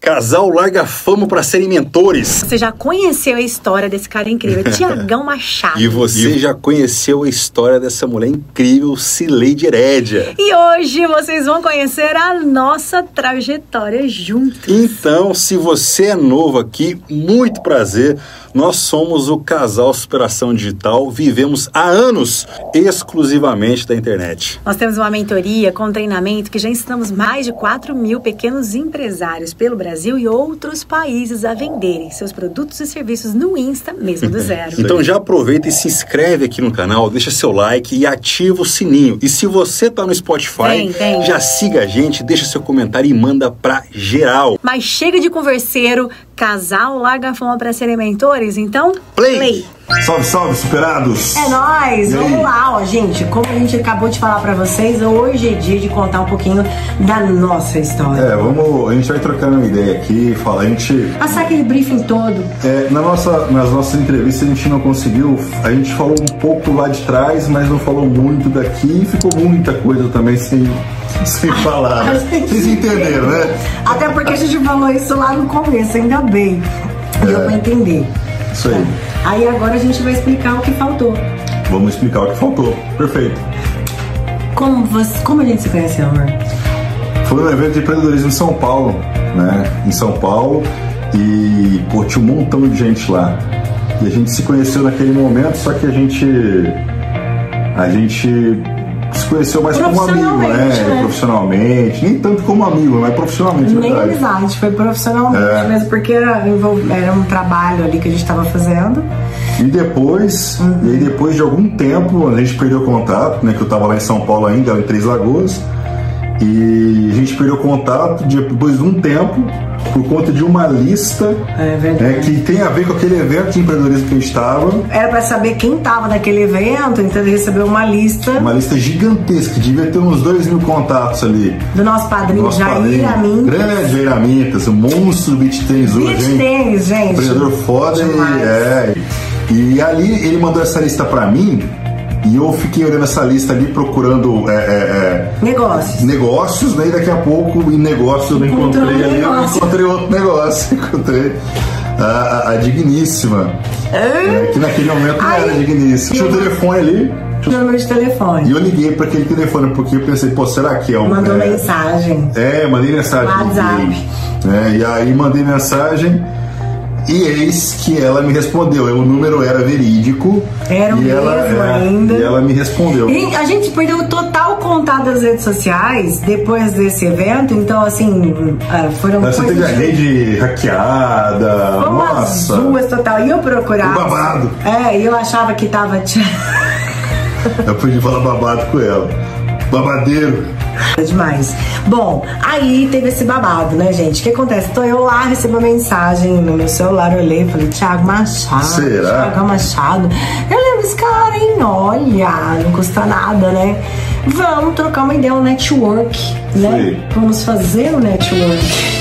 Casal larga fama para serem mentores. Você já conheceu a história desse cara incrível, Tiagão Machado. E você já conheceu a história dessa mulher incrível, Cileide Herédia. E hoje vocês vão conhecer a nossa trajetória juntos. Então, se você é novo aqui, muito prazer. Nós somos o casal Superação Digital, vivemos há anos exclusivamente da internet. Nós temos uma mentoria com treinamento que já ensinamos mais de 4 mil pequenos empresários pelo Brasil e outros países a venderem seus produtos e serviços no Insta, mesmo do zero. então já aproveita e se inscreve aqui no canal, deixa seu like e ativa o sininho. E se você tá no Spotify, já siga a gente, deixa seu comentário e manda pra geral. Mas chega de converseiro, casal larga a fama para serem então play. play. Salve, salve, superados! É nóis! Vamos lá, ó, gente. Como a gente acabou de falar para vocês, hoje é dia de contar um pouquinho da nossa história. É, vamos. A gente vai trocando uma ideia aqui, falar, a gente. Passar aquele briefing todo. É, na nossa, nas nossas entrevistas a gente não conseguiu. A gente falou um pouco lá de trás, mas não falou muito daqui e ficou muita coisa também sem sem falar. Né? Vocês entenderam, né? Até porque a gente falou isso lá no começo, ainda bem. Deu é. pra entender. Isso aí. Aí agora a gente vai explicar o que faltou. Vamos explicar o que faltou. Perfeito. Como, você, como a gente se conheceu, amor? Foi um evento de empreendedorismo em São Paulo, né? Em São Paulo. E, pô, tinha um montão de gente lá. E a gente se conheceu naquele momento, só que a gente. A gente se conheceu mais como amigo, né? né? Profissionalmente. Nem tanto como amigo, mas profissionalmente. Nem verdade. amizade, foi profissionalmente é. mesmo, porque era, era um trabalho ali que a gente estava fazendo. E depois, uhum. e aí depois de algum tempo, a gente perdeu contato, né? Que eu estava lá em São Paulo ainda, em Três Lagoas. E a gente perdeu contato depois de um tempo por conta de uma lista é né, que tem a ver com aquele evento de empreendedorismo que a gente estava. Era para saber quem estava naquele evento, então ele recebeu uma lista. Uma lista gigantesca, devia ter uns dois mil contatos ali. Do nosso padrinho nosso Jair Amintas. Grande Jair Amintas, o monstro do beat tênis hoje. Beat tênis, gente. Empreendedor foda e, é, e ali ele mandou essa lista para mim e eu fiquei olhando essa lista ali, procurando é, é, é, negócios. Negócios, né? E daqui a pouco, em negócio, eu não encontrei ali, eu encontrei outro negócio. Encontrei a, a Digníssima. É, que naquele momento não era Digníssima. Tinha o um telefone ali. Número de telefone. E eu liguei para aquele telefone, porque eu pensei, pô, será que é um. Mandou é, mensagem. É, mandei mensagem. WhatsApp. É, e aí mandei mensagem. E eis que ela me respondeu. O número era verídico. Era o e ela, é, ainda. E ela me respondeu. E a gente perdeu total contato das redes sociais depois desse evento. Então, assim, é, foram Você teve a rede hackeada. Foram nossa. duas total. E eu procurava. O babado. É, e eu achava que tava. eu podia falar babado com ela. Babadeiro. É demais. Bom, aí teve esse babado, né, gente? O que acontece? Então eu lá recebo uma mensagem no meu celular, eu olhei e falei, Thiago Machado. Será? Thiago Machado. Eu lembro esse cara, hein? Olha, não custa nada, né? Vamos trocar uma ideia, um network, né? Sim. Vamos fazer um network.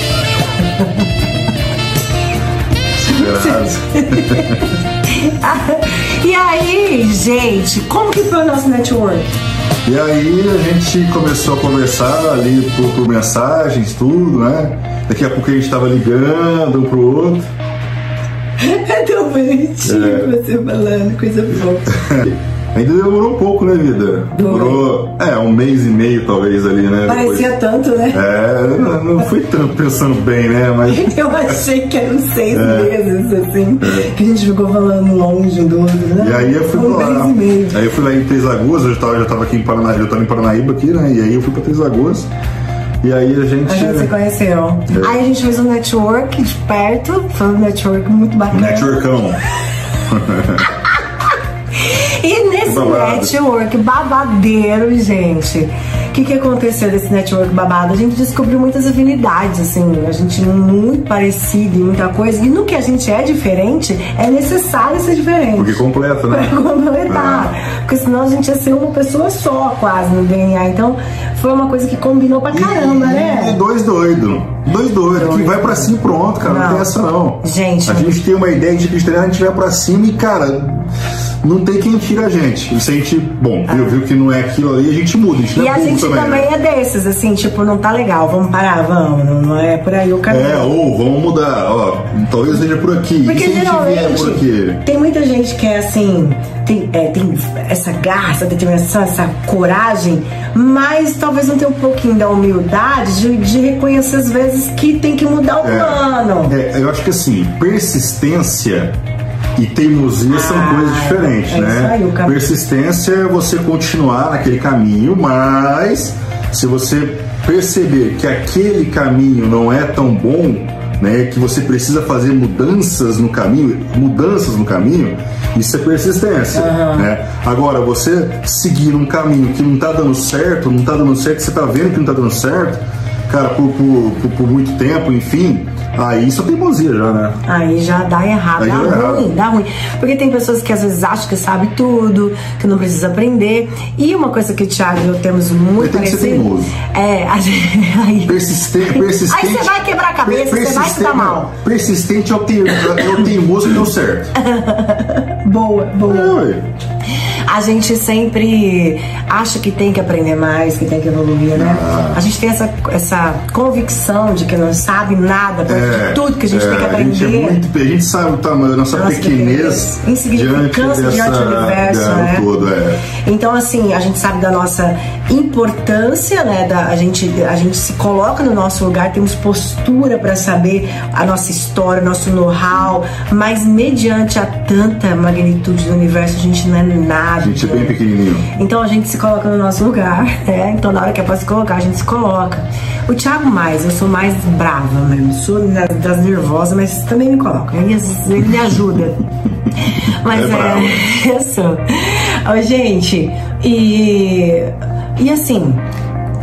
e aí, gente, como que foi o nosso network? E aí a gente começou a conversar ali por, por mensagens, tudo, né? Daqui a pouco a gente estava ligando um pro outro. É tão bonitinho é. você falando, coisa boa. Ainda demorou um pouco, né, vida? Demorou, é, um mês e meio talvez ali, né? Parecia Depois... tanto, né? É, não, não fui tanto pensando bem, né? Mas... Eu achei que eram seis é. meses, assim, é. que a gente ficou falando longe do outro, né? E aí eu fui um lá. Mês e meio. Aí eu fui lá em Três Lagoas, eu já tava, já tava aqui em Paranaíba, eu tava em Paranaíba aqui, né? E aí eu fui pra Três Lagoas. E aí a gente. A gente se conheceu. É. Aí a gente fez um network de perto, foi um network muito bacana. Networkão. E nesse babado. network babadeiro, gente, o que, que aconteceu nesse network babado? A gente descobriu muitas afinidades, assim, a gente é muito parecido em muita coisa. E no que a gente é diferente, é necessário ser diferente. Porque completa, né? Pra completar. É. Porque senão a gente ia ser uma pessoa só, quase, no DNA. Então, foi uma coisa que combinou pra caramba, e, né? E dois doidos. Dois doidos, que vai pra cima e pronto, cara. Não, não tem essa não. Gente. A gente tem uma ideia de cristianismo, a gente vai pra cima e, cara não tem quem tira a gente. E se a gente, bom, viu, viu que não é aquilo ali, a gente muda. A gente E é a gente também, também né? é desses, assim, tipo, não tá legal, vamos parar, vamos, não, não é por aí o caminho. É, ou vamos mudar, ó, talvez seja por aqui. Porque e vier por aqui? geralmente tem muita gente que é assim, tem, é, tem essa garra, essa determinação, essa coragem, mas talvez não tenha um pouquinho da humildade de, de reconhecer às vezes que tem que mudar o plano. É, eu acho que assim, persistência e teimosia são Ah, coisas diferentes, é né? isso aí. Persistência é você continuar naquele caminho, mas se você perceber que aquele caminho não é tão bom, né, que você precisa fazer mudanças no caminho, mudanças no caminho, isso é persistência, né? Agora, você seguir um caminho que não tá dando certo, não tá dando certo, você tá vendo que não tá dando certo, cara, por, por, por, por muito tempo, enfim, aí isso é teimosia já, né? Aí já dá errado, Aí dá ruim, errado. dá ruim. Porque tem pessoas que às vezes acham que sabe tudo, que não precisa aprender. E uma coisa que o Thiago e eu temos muito Tem que ser parecido. teimoso. É, a gente. Aí, Persistente, persistente. Aí você vai quebrar a cabeça, você vai persistente- mal. Persistente é o, te, o teimoso que deu certo. boa, boa. É. A gente sempre acha que tem que aprender mais, que tem que evoluir, né? Ah. A gente tem essa, essa convicção de que não sabe nada, de tudo que a gente é, tem que A gente, é aprender. muito, a gente sabe o tamanho da nossa, Nossa pequenez pequenez, insignificância diante, diante do universo, né? todo, é. Então, assim, a gente sabe da nossa importância, né? Da, a, gente, a gente se coloca no nosso lugar, temos postura para saber a nossa história, o nosso know-how, mas mediante a tanta magnitude do universo, a gente não é nada. A gente é bem pequenininho. Então a gente se coloca no nosso lugar, né? Então na hora que é pra se colocar, a gente se coloca. O Thiago mais, eu sou mais brava mesmo, sou das nervosas, mas também me coloca. Ele, ele me ajuda. Mas É é, eu sou. Gente, e, e assim,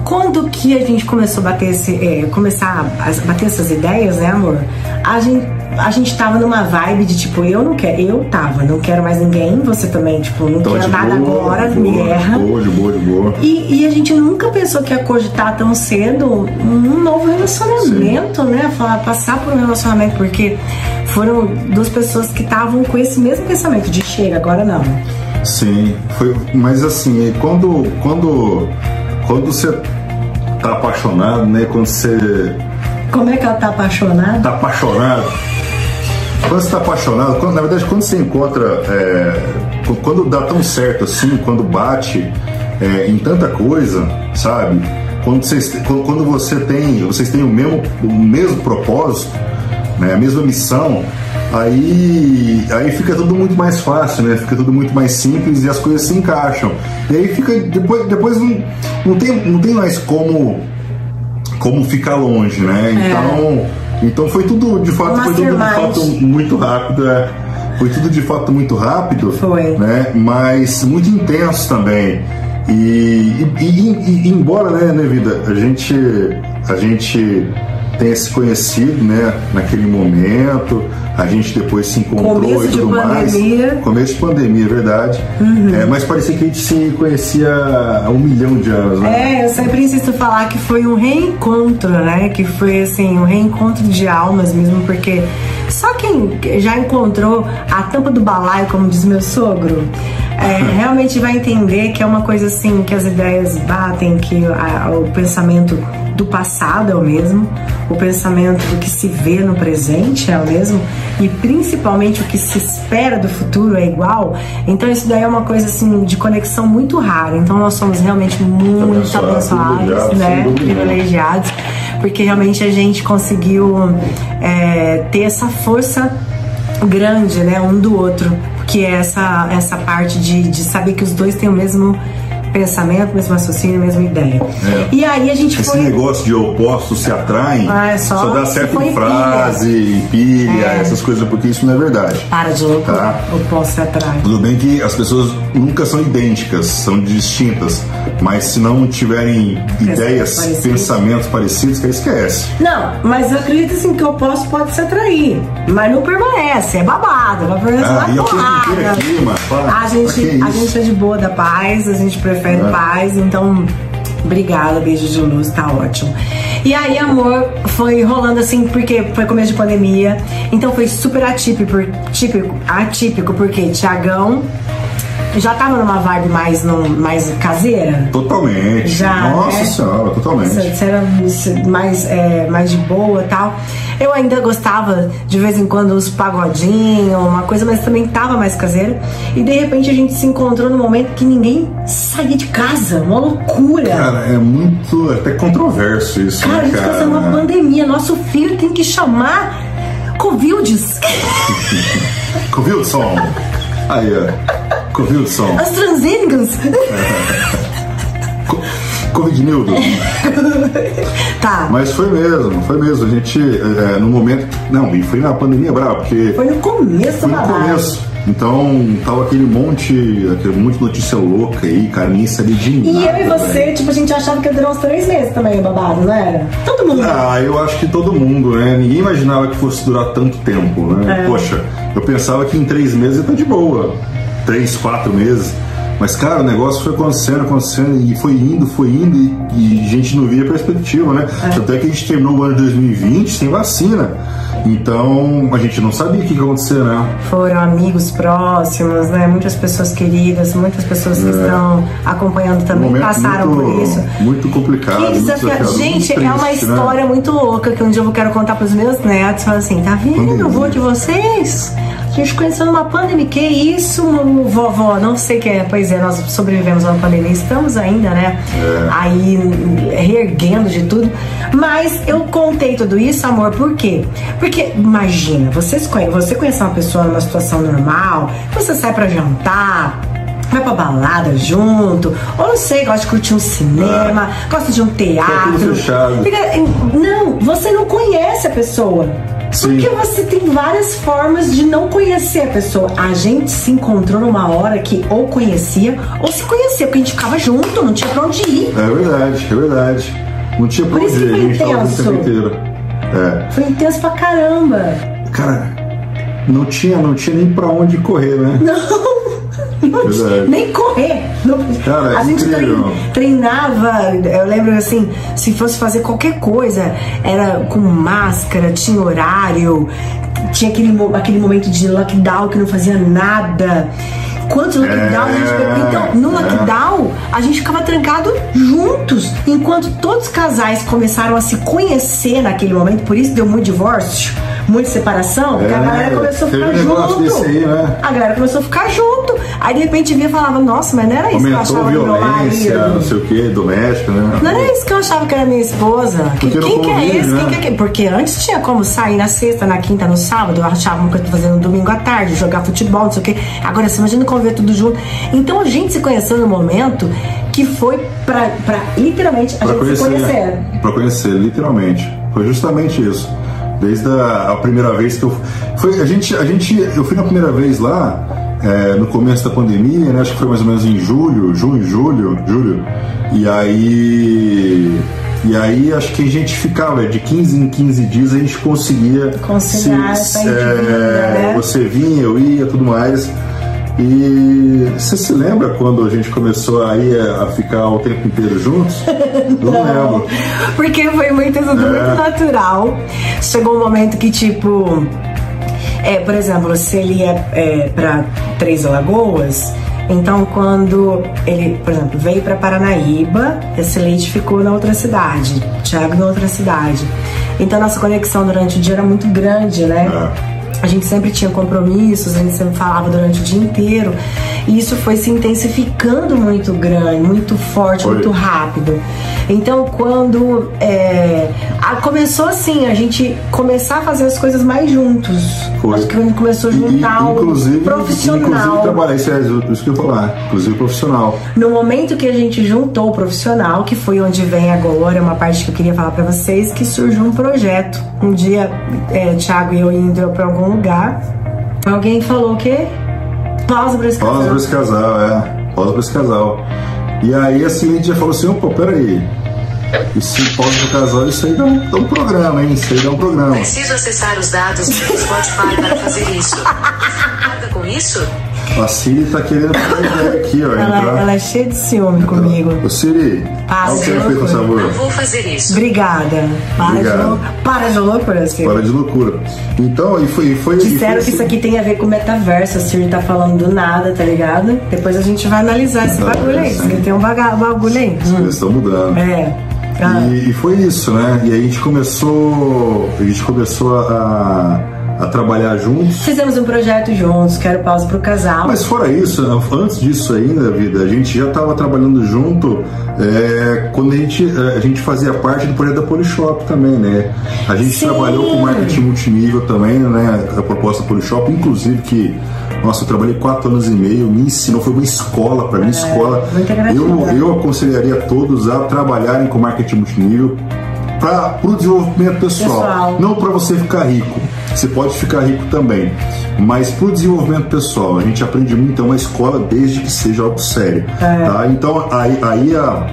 quando que a gente começou a bater esse, é, começar a bater essas ideias, né, amor? A gente, a gente tava numa vibe de tipo, eu não quero, eu tava, não quero mais ninguém, você também, tipo, não Então, quero nada boa, agora, de me boa, erra. De boa, de boa, de boa. E, e a gente nunca pensou que ia cogitar tão cedo um novo relacionamento, né? Falar, passar por um relacionamento, porque foram duas pessoas que estavam com esse mesmo pensamento de chega, agora não. Sim, foi, mas assim, quando, quando, quando você tá apaixonado, né? Quando você Como é que ela tá apaixonada? tá apaixonado. Quando você tá apaixonado, quando- na verdade, quando você encontra. é, qu- quando dá tão certo assim, quando bate é, em tanta coisa, sabe? Quando, vocês, quando, você tem. Vocês têm o mesmo, o mesmo propósito, né, a mesma missão, aí, aí fica tudo muito mais fácil, né? Fica tudo muito mais simples e as coisas se encaixam. E aí fica. Depois, depois não, não, tem, não tem mais como como ficar longe, né? Então, então foi tudo de fato, foi tudo de fato muito rápido, é. Foi tudo de fato muito rápido, Foi. né? Mas muito intenso também. E, e- e- e- embora, né, né, vida, a gente a gente tenha se conhecido, né, naquele momento, a gente depois se encontrou Começo e tudo mais. pandemia. Uhum. Começo de pandemia, é verdade. É, mas parecia que a gente se conhecia há um milhão de anos, né? É, eu sempre insisto falar que foi um reencontro, né? Que foi assim, um reencontro de almas mesmo, porque só quem já encontrou a tampa do balaio, como diz meu sogro, é, realmente vai entender que é uma coisa assim, que as ideias batem, que a- o pensamento do passado é o mesmo, o pensamento do que se vê no presente é o mesmo, e principalmente o que se espera do futuro é igual. Então isso daí é uma coisa assim de conexão muito rara. Então nós somos realmente muito Abençoado, abençoados, né? Privilegiados, porque realmente a gente conseguiu é, ter essa força grande, né, um do outro, que é essa essa parte de, de saber que os dois têm o mesmo pensamento, mesmo raciocínio, mesma ideia. É. E aí a gente Esse foi negócio de opostos se atraem Ah, é só dá se certo em frase, em pilha, É. essas coisas, porque isso não é verdade. para de louco, Tá. eu posso ir atrás. Tudo bem que as pessoas nunca são idênticas, são distintas, mas se não tiverem ideias, pensamentos parecidos, que esquece. Não, mas eu acredito assim que o oposto pode se atrair, mas não permanece, é babado, vai permanecer Ah, uma porrada. aqui, mano. Para, A gente, a gente é de boa da paz, a gente prefere É. paz, então obrigada, beijo de luz, tá ótimo. E aí, amor, foi rolando assim, porque foi começo de pandemia, então foi super atípico, típico, atípico porque Tiagão já tava numa vibe mais, no, mais caseira? Totalmente. Já, Nossa né? senhora, totalmente. Você você era mais, é, mais de boa e tal. Eu ainda gostava de vez em quando uns pagodinhos, uma coisa, mas também tava mais caseira. E de repente a gente se encontrou num momento que ninguém saía de casa, uma loucura. Cara, é muito até controverso isso, Cara, a né, gente tá cara? passando uma pandemia, nosso filho tem que chamar Covildes. Covilson. Aí, ó. Covilson. AstraZenecas. Co- Covidnildo. Tá, Mas foi mesmo, foi mesmo. A gente, é, no momento. Não, e foi na pandemia brava, porque foi no começo foi no começo. Então, tava aquele monte, aquele monte de notícia louca aí, cara, ninguém sabia de nada. E eu e você, velho. tipo, a gente achava que ia durar uns três meses também o babado, não era? Todo mundo. Ah, eu acho que todo mundo, né? Ninguém imaginava que fosse durar tanto tempo, né? É. Poxa, eu pensava que em três meses ia estar de boa. Três, quatro meses. Mas, cara, o negócio foi acontecendo, acontecendo, e foi indo, foi indo, e, e a gente não via perspectiva, né? É que a gente terminou o ano de 2020 sem vacina. Então, a gente não sabia o que ia acontecer, né? Foram amigos próximos, né? Muitas pessoas queridas, muitas pessoas que estão acompanhando também É. Um passaram muito, por isso. Muito complicado. Que muito desafiador. desafiador, Gente, muito é uma triste, né? história muito louca que um dia eu quero contar pros meus netos. Falar assim, tá vendo o vô de vocês? A gente conheceu numa pandemia. Que isso, vovó? Não sei o que é. Pois é, nós sobrevivemos a uma pandemia. Estamos ainda, né? É. Aí, reerguendo de tudo. Mas eu contei tudo isso, amor, por quê? Porque, imagina, vocês conhe- você conhece uma pessoa numa situação normal, você sai pra jantar, vai pra balada junto, ou não sei, gosta de curtir um cinema, gosta de um teatro. fechado. Fica- não, você não conhece a pessoa. Sim. Porque você tem várias formas de não conhecer a pessoa. A gente se encontrou numa hora que ou conhecia ou se conhecia, porque a gente ficava junto, não tinha pra onde ir. É verdade, é verdade. Não tinha pra onde ir, a foi gente tava o intenso. tempo inteiro. É. Foi intenso pra caramba. Cara, não tinha, não tinha nem pra onde correr, né? Não, não nem correr. Não- Cara, é a gente incrível. trein- treinava, eu lembro assim, se fosse fazer qualquer coisa, era com máscara, tinha horário, tinha aquele, aquele momento de lockdown que não fazia nada. Quantos lockdown a gente É? Então, no é. lockdown, a gente ficava trancado juntos, enquanto todos os casais começaram a se conhecer naquele momento, por isso deu muito divórcio, muita separação, porque a É, galera começou a ficar junto. aí, né? A galera começou a ficar junto. Aí de repente via e falava, nossa, mas não era isso que eu Aumentou achava do meu violência, não marido. sei o que, doméstica, né? Não era isso que eu achava que era minha esposa. Que- Porque quem que é esse? né? Quem que é quem? Porque antes tinha como sair na sexta, na quinta, no sábado, eu achava uma coisa pra fazer no domingo à tarde, jogar futebol, não sei o quê. Agora você imagina conviver tudo junto. Então a gente se conheceu no momento que foi pra, pra literalmente a Pra gente se conhecer, conhecer. pra conhecer, literalmente. Foi justamente isso. Desde a, a primeira vez que eu foi a gente a gente eu fui na primeira vez lá é, no começo da pandemia, né? Acho que foi mais ou menos em julho, junho, julho, julho. E aí e aí acho que a gente ficava de 15 em 15 dias a gente conseguia Conciliar essa ida, né? você vinha, eu ia, tudo mais. E você se lembra quando a gente começou aí a, ficar o tempo inteiro juntos? Não lembro. Porque foi muito, tudo É. muito natural. Chegou um momento que, tipo, é, por exemplo, se ele ia é, para Três Lagoas, então quando ele, por exemplo, veio para Paranaíba, esse leite ficou na outra cidade, Thiago na outra cidade. Então nossa conexão durante o dia era muito grande, né? É. A gente sempre tinha compromissos, a gente sempre falava durante o dia inteiro. E isso foi se intensificando muito grande, muito forte, Foi. muito rápido. Então, quando é, a- começou assim, a gente começar a fazer as coisas mais juntos. Foi. Acho que gente começou a juntar E- o inclusive, profissional. Inclusive trabalhar, isso é isso que eu falar. Inclusive profissional. No momento que a gente juntou o profissional, que foi onde vem agora, uma parte que eu queria falar pra vocês, que surgiu um projeto. Um dia, é, o Thiago e eu indo pra algum lugar, alguém falou o quê? Pausa pra esse Pausa casal. pra esse casal, é. Pausa pra esse casal. E aí a Cindy já falou assim, opa, peraí. Esse pausa pro casal, isso aí dá um, dá um programa, hein? Isso aí dá um programa. Preciso acessar os dados do Spotify para fazer isso. Nada com isso? A Siri tá querendo fazer aqui, ó. Ela, ela, é cheia de ciúme então, comigo. Ô Siri, para o que feito, favor. Eu vou fazer isso. Obrigada. Para, Obrigado. De, para de loucura, Siri. Para de loucura. Então, e foi. foi Disseram e foi que isso aqui tem a ver com metaverso. A Siri tá falando do nada, tá ligado? Depois a gente vai analisar esse bagulho aí. Porque tem um bagulho aí. As coisas estão mudando. É. Ah. E, e, foi isso, né? E aí a gente começou. A gente começou a a trabalhar juntos. Fizemos um projeto juntos, Quero Pausa para o Casal. Mas fora isso, antes disso ainda, vida, a gente já estava trabalhando junto é, quando a gente, é, a gente fazia parte do projeto da Polishop também, né? A gente Sim. trabalhou com marketing multinível também, né? A proposta Polishop, inclusive que nossa, eu trabalhei quatro anos e meio, me ensinou, foi uma escola para mim, é, escola. Eu, eu aconselharia todos a trabalharem com marketing multinível para o desenvolvimento pessoal, pessoal. não para você ficar rico. Você pode ficar rico também, mas para o desenvolvimento pessoal, a gente aprende muito, é uma escola desde que seja algo sério. É. Tá? Então aí, aí a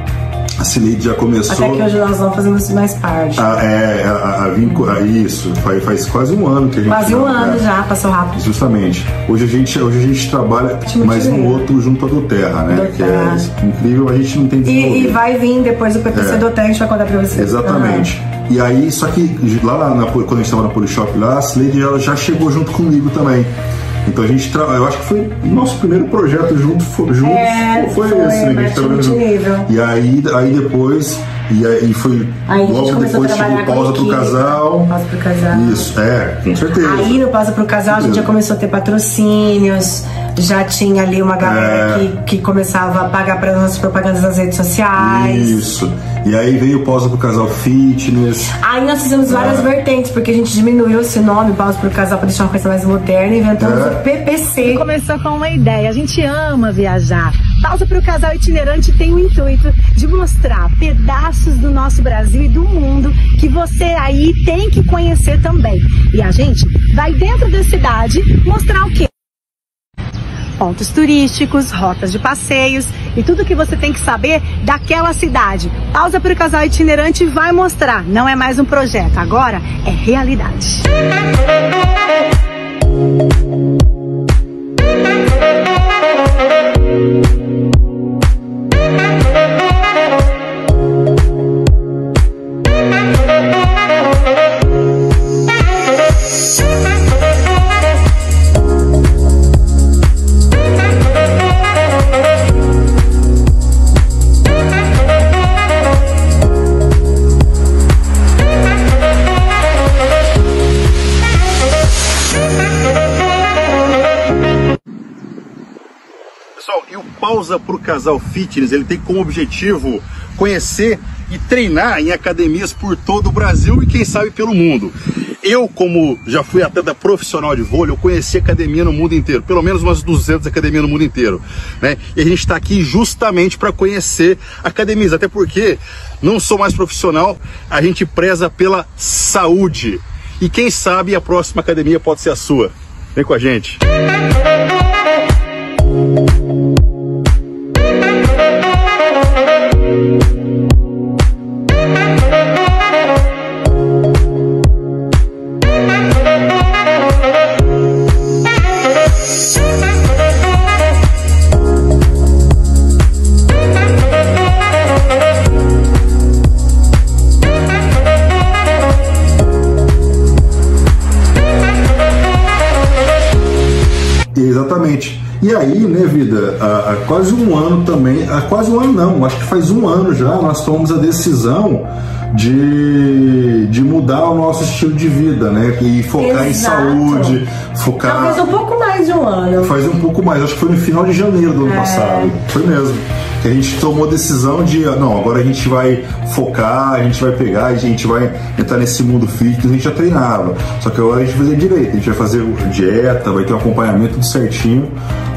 a Cileide já começou. Até que hoje nós vamos fazendo isso mais parte. A, é, a, a, a, isso, faz, faz quase um ano que a gente. Quase um ano é, já, passou rápido. Justamente. Hoje a gente, hoje a gente trabalha mais no outro junto à do Terra, né? Do que terra. é incrível, a gente não tem e, e, vai vir depois do PPC é. do Terra, a gente vai contar pra vocês. Exatamente. Uhum. E aí, só que lá na, quando a gente estava na Polishop lá, a Cileide ela já chegou junto comigo também. Então a gente tra... eu acho que foi nosso primeiro projeto junto, junto é, foi, foi, esse, né? Que a gente junto. E aí, aí depois e aí foi aí logo depois tipo pausa pro casal. Pausa pro casal. Isso, é, com certeza. Aí no pausa pro casal a gente já começou a ter patrocínios, já tinha ali uma galera é... que, que começava a pagar para nossas propagandas nas redes sociais. Isso. E aí veio pausa pro casal fitness. Aí nós fizemos várias é. vertentes, porque a gente diminuiu esse nome, pausa pro casal, para deixar uma coisa mais moderna, e inventamos é. o PPC. Começou com uma ideia, a gente ama viajar. Pausa pro casal itinerante tem o intuito de mostrar pedaços do nosso Brasil e do mundo que você aí tem que conhecer também. E a gente vai dentro da cidade mostrar o quê? Pontos turísticos, rotas de passeios e tudo que você tem que saber daquela cidade. Pausa para o casal itinerante vai mostrar. Não é mais um projeto, agora é realidade. Pausa para o casal fitness, ele tem como objetivo conhecer e treinar em academias por todo o Brasil e quem sabe pelo mundo. Eu, como já fui atleta profissional de vôlei, eu conheci academia no mundo inteiro, pelo menos umas 200 academias no mundo inteiro, né? E a gente está aqui justamente para conhecer academias, até porque não sou mais profissional, a gente preza pela saúde. E quem sabe a próxima academia pode ser a sua. Vem com a gente. Exatamente. Aí, né, vida, há, há, quase um ano também, há quase um ano não, acho que faz um ano já, nós tomamos a decisão de, de mudar o nosso estilo de vida, né? E focar Exato. em saúde, focar. Talvez um pouco mais de um ano. Faz um pouco mais, acho que foi no final de janeiro do ano é. passado. Foi mesmo que a gente tomou a decisão de, não, agora a gente vai focar, a gente vai pegar, a gente vai entrar nesse mundo fitness, a gente já treinava. Só que agora a gente vai fazer direito, a gente vai fazer dieta, vai ter um acompanhamento certinho.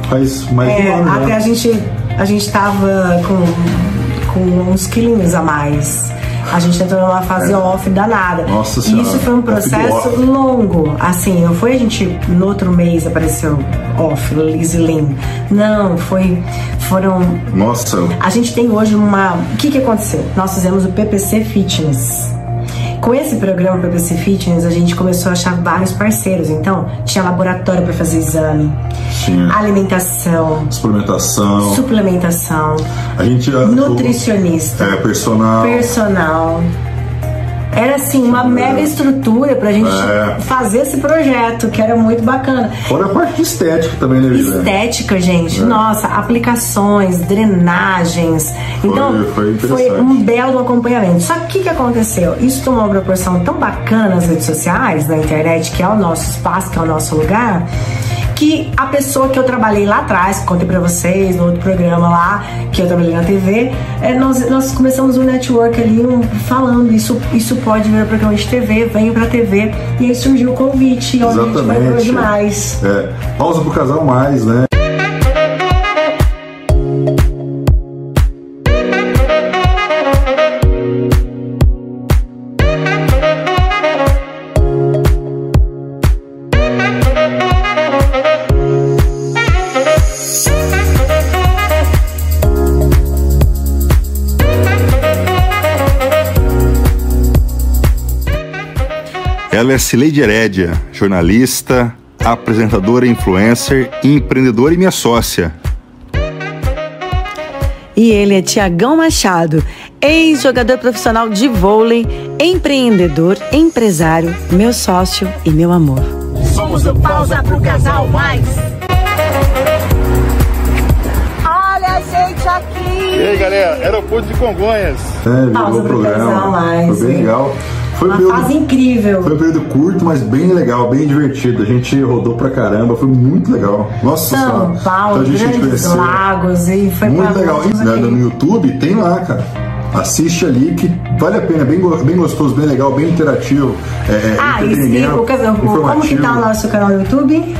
Faz mais é, um ano. Até já. a gente, a gente tava com, com uns quilinhos a mais. A gente entrou numa fase é. off danada. Nossa senhora. E isso foi um processo longo. Assim, não foi a gente no outro mês apareceu off, Lizzy Lean. Não, foi. Foram. Nossa. A gente tem hoje uma. O que, que aconteceu? Nós fizemos o PPC Fitness Com esse programa PPC Fitness, a gente começou a achar vários parceiros. Então, tinha laboratório para fazer exame, Tinha alimentação, suplementação. suplementação, A gente nutricionista, É, personal. personal. Era assim, uma mega estrutura pra gente É. fazer esse projeto, que era muito bacana. Fora a parte estética também, né, Viviane? Estética, gente, É. nossa, aplicações, drenagens. Então, foi interessante. um belo acompanhamento. Só que o que, que aconteceu? Isso tomou uma proporção tão bacana nas redes sociais, na internet, que é o nosso espaço, que é o nosso lugar, que a pessoa que eu trabalhei lá atrás, que contei pra vocês no outro programa lá, que eu trabalhei na TV, é, nós, nós começamos um network ali um, falando isso, isso pode vir para programa de TV, venho pra TV. E aí surgiu o convite, onde a gente vai por Exatamente. hoje mais. É, pausa pro casal mais, né? Ela é Cileide Herédia, jornalista, apresentadora, influencer, empreendedora e minha sócia. E ele é Tiagão Machado, ex-jogador profissional de vôlei, empreendedor, empresário, meu sócio e meu amor. Somos o Pausa pro Casal Mais. Olha a gente aqui. E aí, galera, aeroporto de Congonhas. É, Pausa virou o pro casal programa. mais, Foi bem legal. Foi um Uma período- fase incrível. Foi um período curto, mas bem legal, bem divertido. A gente rodou pra caramba, foi muito legal. Nossa São Senhora. Paulo, Então a gente grandes lagos e foi Muito legal. E, né, no YouTube tem lá, cara. Assiste ali que vale a pena, bem, bem gostoso, bem legal, bem interativo. É, é, Ah, e entretenimento, o, como que tá o nosso canal no YouTube?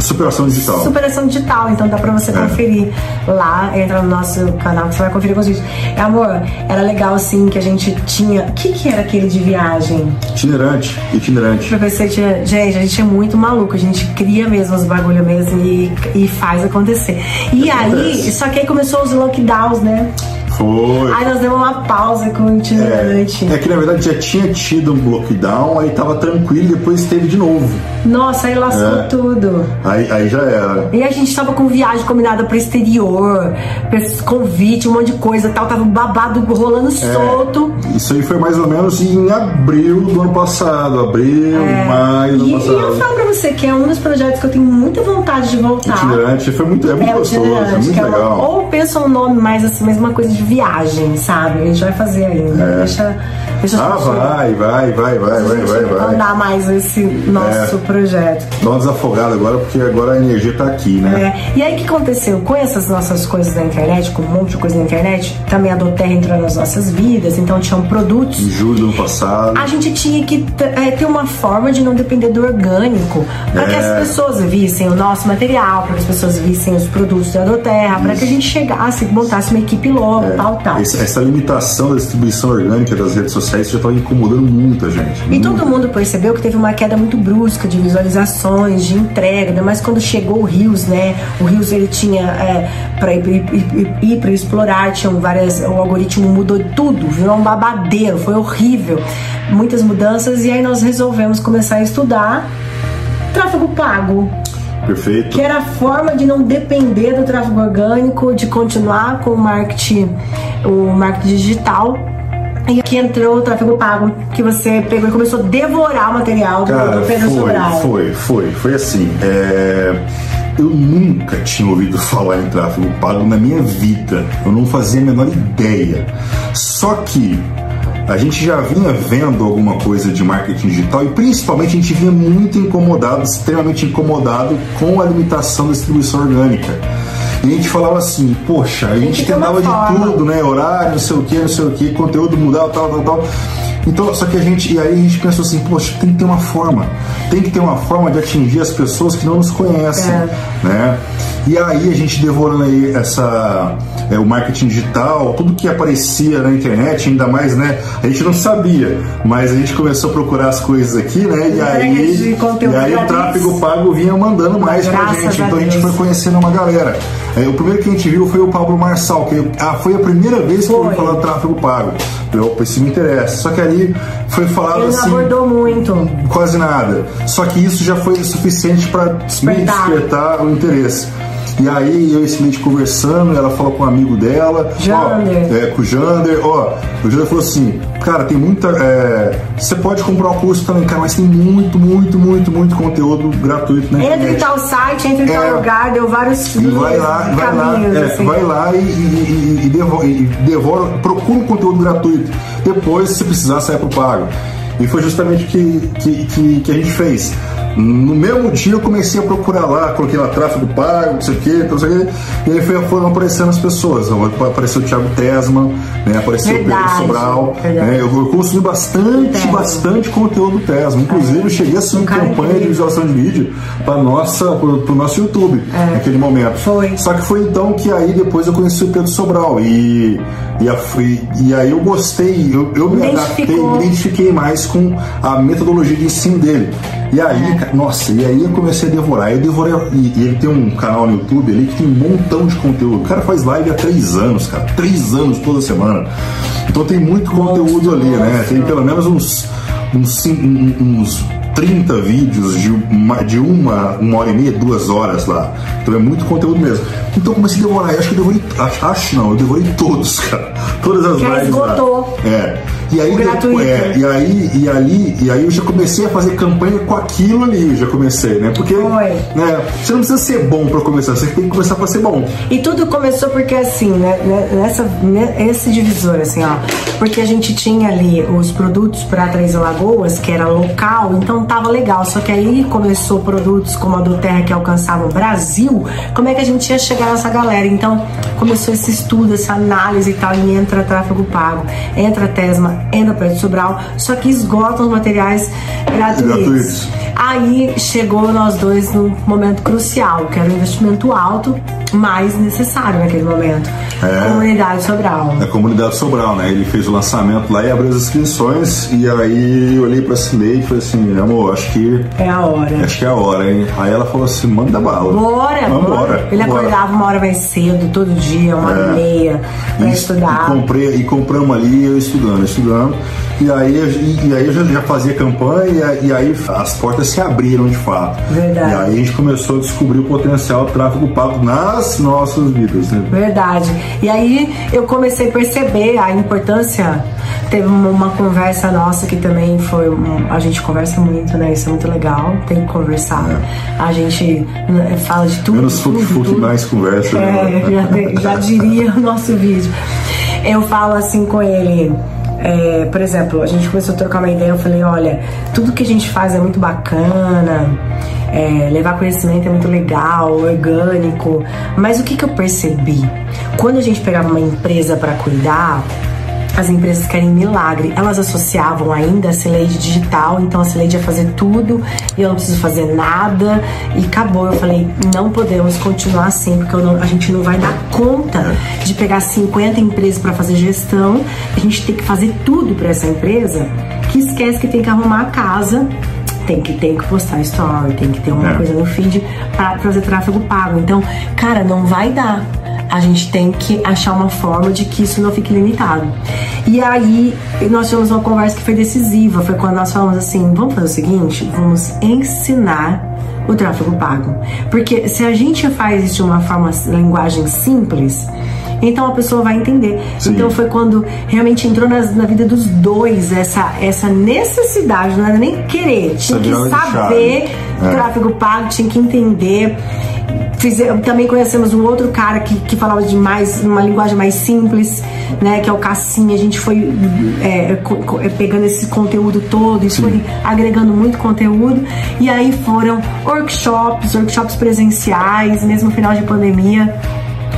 Superação digital. Superação Digital, então dá pra você conferir lá, entra no nosso canal que você vai conferir com os vídeos. É, Amor, era legal assim que a gente tinha. O que, que era aquele de viagem? Itinerante, itinerante. Você tinha. Gente, a gente é muito maluco, a gente cria mesmo os bagulho mesmo e, e faz acontecer. E aí, Acontece. só que aí começou os lockdowns, né? Foi. Aí nós demos uma pausa com o. É, é que na verdade já tinha tido um lockdown, aí tava tranquilo e depois teve de novo. Nossa, aí lascou É. tudo. Aí, aí já era. E a gente tava com viagem combinada pro exterior, convite, um monte de coisa e tal, tava babado rolando solto. Isso aí foi mais ou menos em abril do ano passado. Abril, maio do É. Ano e eu passado. falo pra você que é um dos projetos que eu tenho muita vontade de voltar. Itinerante, foi muito, é muito É gostoso, é muito é legal. ou pensa um nome mais assim, mais uma coisa de viagem, sabe? A gente vai fazer ainda. Deixa, deixa Ah, vai, vai, vai, vai, vai, vai, vai. andar mais esse nosso É. projeto. Dá uma desafogada agora, porque agora a energia tá aqui, né? É, E aí o que aconteceu? Com essas nossas coisas na internet, com um monte de coisa na internet, também a Doterra entrou nas nossas vidas, então tinham produtos Em julho do ano passado. a gente tinha que é, ter uma forma de não depender do orgânico, para que É. as pessoas vissem o nosso material, para que as pessoas vissem os produtos da Doterra, para que a gente chegasse, montasse uma equipe logo, tal. Essa, limitação da distribuição orgânica das redes sociais já estava incomodando muita gente. E todo mundo percebeu que teve uma queda muito brusca de visualizações, de entrega, ainda mais quando chegou o Rios, né? O Rios ele tinha é, para ir, ir, ir para explorar, tinham várias, o algoritmo mudou tudo, virou um babadeiro, foi horrível, muitas mudanças e aí nós resolvemos começar a estudar tráfego pago. Perfeito. que era a forma de não depender do tráfego orgânico, de continuar com o marketing, o marketing digital. E aqui entrou o tráfego pago, que você pegou e começou a devorar o material Cara, do Pedro foi, Sobral. foi, foi, foi assim. é, Eu nunca tinha ouvido falar em tráfego pago na minha vida. Eu não fazia a menor ideia. Só que a gente já vinha vendo alguma coisa de marketing digital e principalmente a gente vinha muito incomodado, extremamente incomodado com a limitação da distribuição orgânica. E a gente falava assim, poxa, a gente tentava de tudo, né? Horário, não sei o que, não sei o que, conteúdo mudava, tal, tal, tal. Então, só que a gente, e aí a gente pensou assim, poxa, tem que ter uma forma, tem que ter uma forma de atingir as pessoas que não nos conhecem, É. né? E aí a gente devorando aí essa, é, o marketing digital, tudo que aparecia na internet, ainda mais, né? A gente não sabia, mas a gente começou a procurar as coisas aqui, né? E aí, e aí o tráfego pago vinha mandando mais pra Graças gente, a então a gente foi conhecendo uma galera. É, o primeiro que a gente viu foi o Pablo Marçal, que ah, foi a primeira vez que eu ouvi falar do tráfego pago. Eu, isso me interessa. Só que ali foi falado Ele não assim. abordou muito. Quase nada. Só que isso já foi suficiente para despertar o interesse. E aí eu e esse conversando, ela falou com um amigo dela, Jander. ó, é, com o Jander, ó, o Jander falou assim, cara, tem muita. é, você pode comprar o curso também, cara, mas tem muito, muito, muito, muito conteúdo gratuito na Entra em tal site, entra em tal É. lugar, deu vários E vai lá, vai lá, é, assim. vai lá e, e, e- e devo- e devora, procura um conteúdo gratuito. Depois, se precisar, sai pro pago. E foi justamente o que, que, que, que a gente fez. No mesmo dia eu comecei a procurar lá, coloquei lá tráfego pago, não sei o quê, não sei o quê, e aí foi- foram aparecendo as pessoas. Apareceu o Thiago Tesman, né, apareceu o Verdade, Pedro Sobral. né, eu, eu consumi bastante, Tesman. bastante conteúdo do Tesman. Inclusive, eu cheguei a assumir Um campanha de visualização de vídeo para nossa, pro, pro nosso YouTube naquele momento. Foi. Só que foi então que aí depois eu conheci o Pedro Sobral e, e, a- e- e aí eu gostei, eu, eu me adaptei, me identifiquei mais com a metodologia de ensino dele. E aí, É. nossa, e aí eu comecei a devorar. Eu devorei, e, e ele tem um canal no YouTube ali que tem um montão de conteúdo. O cara faz live há três anos, cara. Três anos toda semana. Então tem muito conteúdo ali, né? Tem pelo menos uns, uns, um- uns 30 vídeos de uma, de uma, uma hora e meia, duas horas lá. Então é muito conteúdo mesmo. Então eu comecei a devorar. Eu acho que eu devorei. Acho, não, eu devorei todos, cara. Todas as Já lives. lá. esgotou. É. E aí, gratuito. é, e aí, e ali, e aí eu já comecei a fazer campanha com aquilo ali, eu já comecei, né? Porque Foi. né, você não precisa ser bom pra começar, você tem que começar pra ser bom. E tudo começou porque assim, né, né, nessa, né, esse divisor, assim, ó, porque a gente tinha ali os produtos para Três Alagoas, que era local, então tava legal. Só que aí começou produtos como a do Terra que alcançavam o Brasil, como é que a gente ia chegar nessa galera? Então começou esse estudo, essa análise e tal, e entra tráfego pago, entra Tesma, entra Pedro Sobral, só que esgotam os materiais gratuitos. Gratuitos. Aí chegou nós dois num momento crucial, que era um investimento alto, mas necessário naquele momento. É. Comunidade Sobral. Na comunidade Sobral, né? Ele fez o lançamento lá e abriu as inscrições. E aí eu olhei pra Cilei e falei assim, amor, acho que. É a hora. Acho que é a hora, hein? Aí ela falou assim, manda bala. Bora, Vambora. bora. Ele vambora. acordava uma hora mais cedo, todo dia, uma hora É. e meia, pra E, estudar. E, comprei, e compramos ali, eu estudando, estudando. E aí, e, e aí eu já, já fazia campanha e aí as portas se abriram de fato. Verdade. E aí a gente começou a descobrir o potencial do tráfego pago nas nossas vidas. Né? Verdade. E aí eu comecei a perceber a importância. Teve uma, conversa nossa que também foi. um- a gente conversa muito, né? Isso é muito legal. Tem que conversar. A gente né, fala de tudo. Menos tudo, fuque-fuque, tudo. mais conversa. É, né? já, já diria o nosso vídeo. Eu falo assim com ele. É, por exemplo, a gente começou a trocar uma ideia. Eu falei: olha, tudo que a gente faz é muito bacana. é, levar conhecimento é muito legal, orgânico. Mas o que, que eu percebi? Quando a gente pegava uma empresa para cuidar, as empresas querem milagre. Elas associavam ainda a Celeide digital, então a Celeide ia fazer tudo e eu não preciso fazer nada e acabou. Eu falei, não podemos continuar assim, porque não- a gente não vai dar conta de pegar 50 empresas para fazer gestão. A gente tem que fazer tudo para essa empresa que esquece que tem que arrumar a casa. Tem que, tem que postar story, tem que ter uma É. coisa no feed para fazer tráfego pago. Então, cara, não vai dar a gente tem que achar uma forma de que isso não fique limitado. E aí nós tivemos uma conversa que foi decisiva, foi quando nós falamos assim, vamos fazer o seguinte, vamos ensinar o tráfego pago. Porque se a gente faz isso de uma forma, linguagem simples, então a pessoa vai entender. Sim. Então foi quando realmente entrou nas- na vida dos dois essa, essa necessidade, não era nem querer, tinha Essa que saber chave. É. tráfego pago, tinha que entender. Fize- também conhecemos um outro cara que, que falava de mais uma linguagem mais simples, né? Que é o Cassim. A gente foi é, co- é, pegando esse conteúdo todo e foi agregando muito conteúdo. E aí foram workshops, workshops presenciais, mesmo no final de pandemia.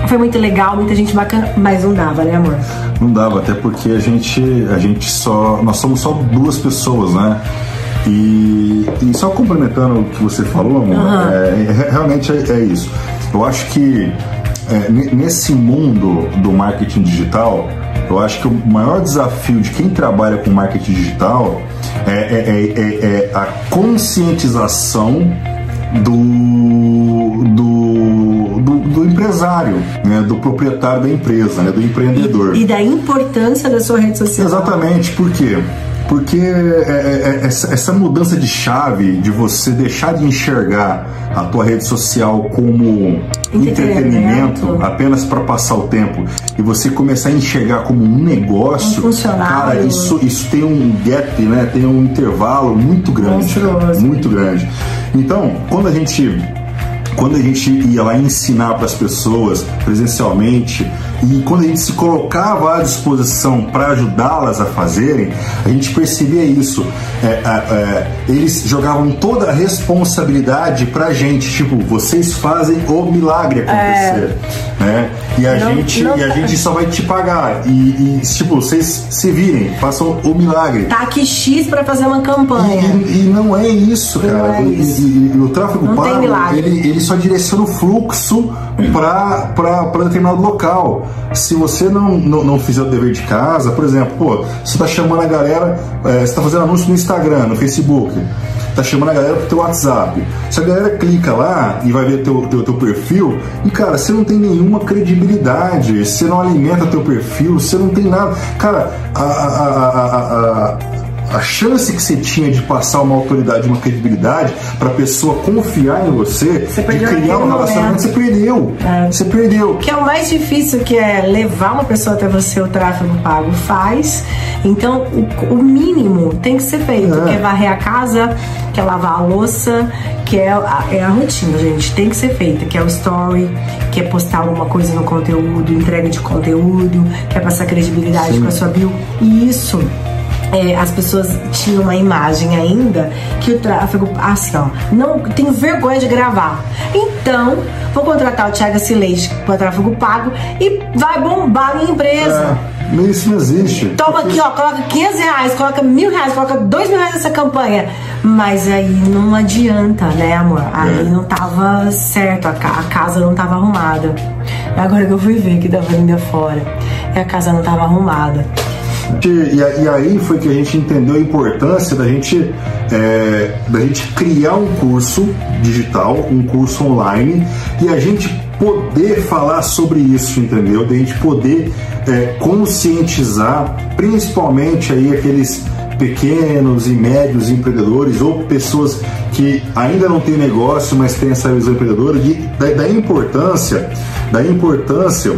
Foi muito legal, muita gente bacana, mas não dava, né, amor? Não dava, até porque a gente, a gente só. Nós somos só duas pessoas, né? E, e só complementando o que você falou, amor, Aham. é, realmente é, é isso. Eu acho que é, ne- nesse mundo do marketing digital, eu acho que o maior desafio de quem trabalha com marketing digital é, é- é- é- é a conscientização do, do, do, do empresário, né, do proprietário da empresa, né, do empreendedor. E, e da importância da sua rede social. Exatamente, por quê? Porque é, é, é, essa, mudança de chave, de você deixar de enxergar a tua rede social como entretenimento, apenas para passar o tempo, e você começar a enxergar como um negócio, Um cara, isso, isso tem um gap, né? Tem um intervalo muito grande, cara, muito grande. Então, quando a gente quando a gente ia lá ensinar para as pessoas presencialmente e quando a gente se colocava à disposição para ajudá-las a fazerem, a gente percebia isso. É, é, é, eles jogavam toda a responsabilidade para a gente, tipo, vocês fazem o milagre acontecer, né? E a Não- gente não- e a gente só vai te pagar e, e, tipo vocês se virem, façam o milagre. Tá aqui X pra fazer uma campanha. E, e não é isso, Não cara. é E- isso. E, o tráfego Não pago, ele, ele só direciona o fluxo para determinado local. Se você não, não, não fizer o dever de casa, por exemplo, pô, você está chamando a galera, é, você está fazendo anúncio no Instagram, no Facebook, tá chamando a galera pro teu WhatsApp. Se a galera clica lá e vai ver teu, teu, teu perfil, e cara, você não tem nenhuma credibilidade, você não alimenta teu perfil, você não tem nada. Cara, a, a, a, a, a- chance que você tinha de passar uma autoridade, uma credibilidade para a pessoa confiar em você, Você de criar um relacionamento, você perdeu. É. Você perdeu. que é o mais difícil, que é levar uma pessoa até você, o tráfego pago faz. Então, o, o mínimo tem que ser feito, É. que é varrer a casa, que é lavar a louça, que é a, é a rotina, gente. Tem que ser feita, que é o story, que é postar alguma coisa no conteúdo, entrega de conteúdo, que é passar credibilidade Sim. com a sua bio. E isso é, as pessoas tinham uma imagem ainda que o tráfego, assim, ó, não tenho vergonha de gravar. Então, vou contratar o Thiago Sileide para tráfego pago e vai bombar minha empresa. É, isso não existe. Toma aqui, ó, coloca 500 reais, coloca mil reais, coloca dois mil reais nessa campanha. Mas aí não adianta, né, amor? Aí É. não tava certo, a, ca- a casa não tava arrumada. Agora que eu fui ver que dava ainda fora, e a casa não tava arrumada. E, aí foi que a gente entendeu a importância da gente, é, da gente criar um curso digital, um curso online, e a gente poder falar sobre isso, entendeu? Da gente poder é, conscientizar, principalmente aí aqueles pequenos e médios empreendedores ou pessoas que ainda não têm negócio, mas têm essa visão empreendedora, de, da, da importância, da importância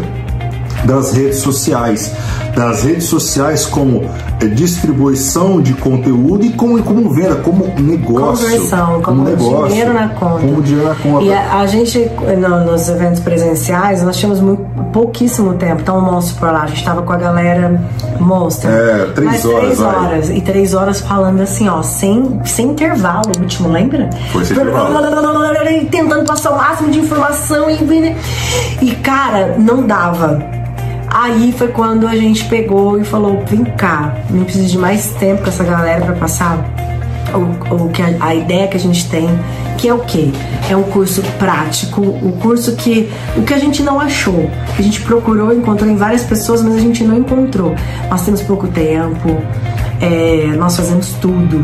das redes sociais. Das redes sociais como eh, distribuição de conteúdo e como, como venda, como negócio. Conversão, como negócio, dinheiro na conta. Como dinheiro na conta. E a, a gente, no- nos eventos presenciais, nós tínhamos muito, pouquíssimo tempo. Então, o Monstro por lá, a gente tava com a galera Monster. É, três horas, três horas. E três horas falando assim, ó, sem, sem intervalo, o último, lembra? Foi sem intervalo. Tentando passar o máximo de informação e, e cara, não dava. Aí foi quando a gente pegou e falou: vem cá, não preciso de mais tempo com essa galera pra passar o, que a, a ideia que a gente tem, que é o quê? É um curso prático, o curso que o que a gente não achou, que a gente procurou, encontrou em várias pessoas, mas a gente não encontrou. Nós temos pouco tempo, é, nós fazemos tudo,